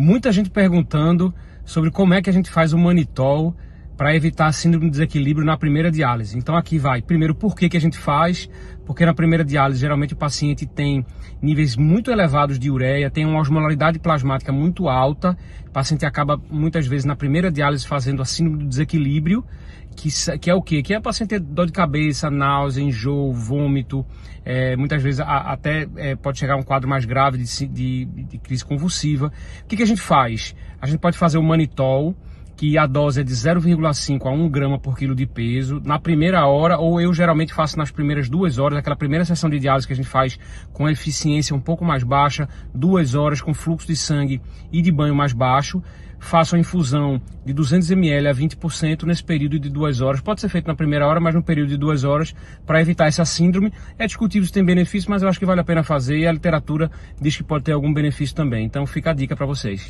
Muita gente perguntando sobre como é que a gente faz o manitol para evitar síndrome de desequilíbrio na primeira diálise. Então aqui vai. Primeiro, por que, que a gente faz? Porque na primeira diálise, geralmente o paciente tem níveis muito elevados de ureia, tem uma osmolaridade plasmática muito alta. O paciente acaba muitas vezes na primeira diálise fazendo a síndrome do desequilíbrio, que, que é o quê? Que é o paciente ter dor de cabeça, náusea, enjoo, vômito, é, muitas vezes a, até é, pode chegar a um quadro mais grave de, de, de crise convulsiva. O que, que a gente faz? A gente pode fazer o manitol, que a dose é de 0,5 a 1 grama por quilo de peso na primeira hora, ou eu geralmente faço nas primeiras duas horas, aquela primeira sessão de diálise que a gente faz com eficiência um pouco mais baixa, duas horas com fluxo de sangue e de banho mais baixo. Faço a infusão de 200 ml a 20% nesse período de duas horas. Pode ser feito na primeira hora, mas no período de duas horas, para evitar essa síndrome. É discutível se tem benefício, mas eu acho que vale a pena fazer e a literatura diz que pode ter algum benefício também. Então fica a dica para vocês.